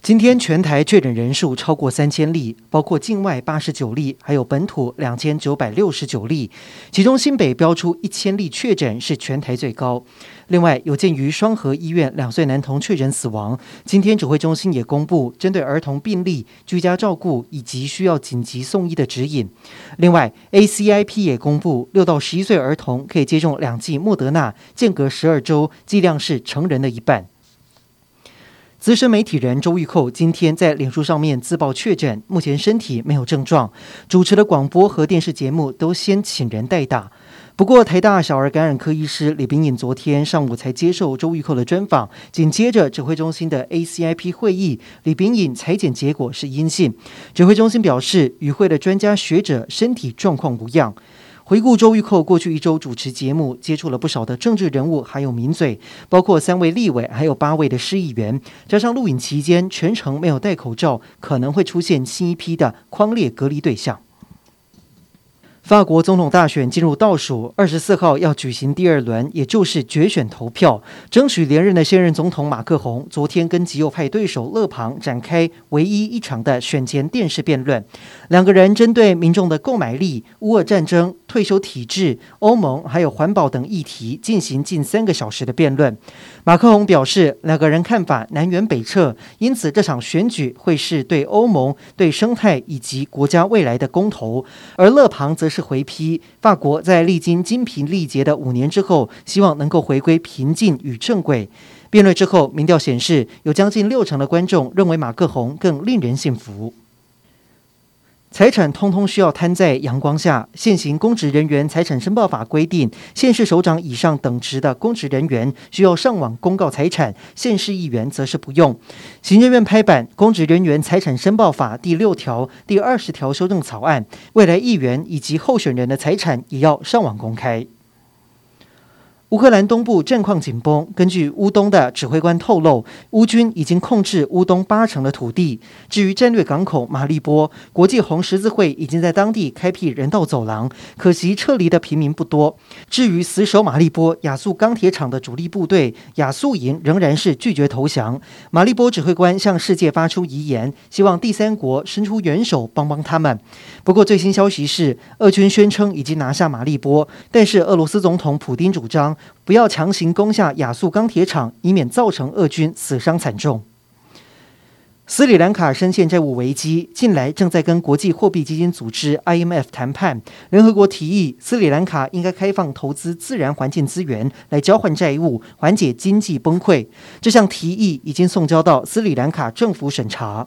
今天全台确诊人数超过三千例，包括境外八十九例，还有本土两千九百六十九例。其中新北标出一千例确诊，是全台最高。另外，有鉴于双和医院两岁男童确诊死亡，今天指挥中心也公布针对儿童病例、居家照顾以及需要紧急送医的指引。另外，ACIP 也公布六到十一岁儿童可以接种两剂莫德纳，间隔十二周，剂量是成人的一半。资深媒体人周玉蔻今天在脸书上面自曝确诊，目前身体没有症状，主持的广播和电视节目都先请人代打。不过，台大小儿感染科医师李秉颖昨天上午才接受周玉蔻的专访，紧接着指挥中心的 ACIP 会议，李秉颖采检结果是阴性。指挥中心表示，与会的专家学者身体状况无恙。回顾周玉蔻过去一周主持节目，接触了不少的政治人物，还有名嘴，包括三位立委，还有八位的市议员。加上录影期间全程没有戴口罩，可能会出现新一批的框列隔离对象。法国总统大选进入倒数，二十四号要举行第二轮，也就是决选投票，争取连任的现任总统马克宏，昨天跟极右派对手勒庞展开唯一一场的选前电视辩论。两个人针对民众的购买力、乌俄战争、退休体制、欧盟还有环保等议题进行近三个小时的辩论。马克宏表示，两个人看法南辕北辙，因此这场选举会是对欧盟、对生态以及国家未来的公投。而勒庞则是。回批法国在历经精疲力竭的五年之后，希望能够回归平静与正轨。辩论之后，民调显示有将近六成的观众认为马克宏更令人信服。财产通通需要摊在阳光下。现行公职人员财产申报法规定，县市首长以上等职的公职人员需要上网公告财产，县市议员则是不用。行政院拍板《公职人员财产申报法》第六条、第二十条修正草案，未来议员以及候选人的财产也要上网公开。乌克兰东部战况紧绷。根据乌东的指挥官透露，乌军已经控制乌东八成的土地。至于战略港口马利波，国际红十字会已经在当地开辟人道走廊，可惜撤离的平民不多。至于死守马利波亚速钢铁厂的主力部队亚速营，仍然是拒绝投降。马利波指挥官向世界发出遗言，希望第三国伸出援手帮帮他们。不过最新消息是，俄军宣称已经拿下马利波，但是俄罗斯总统普丁主张。不要强行攻下亚速钢铁厂，以免造成俄军死伤惨重。斯里兰卡深陷债务危机，近来正在跟国际货币基金组织 IMF 谈判。联合国提议斯里兰卡应该开放投资自然环境资源来交换债务，缓解经济崩溃。这项提议已经送交到斯里兰卡政府审查。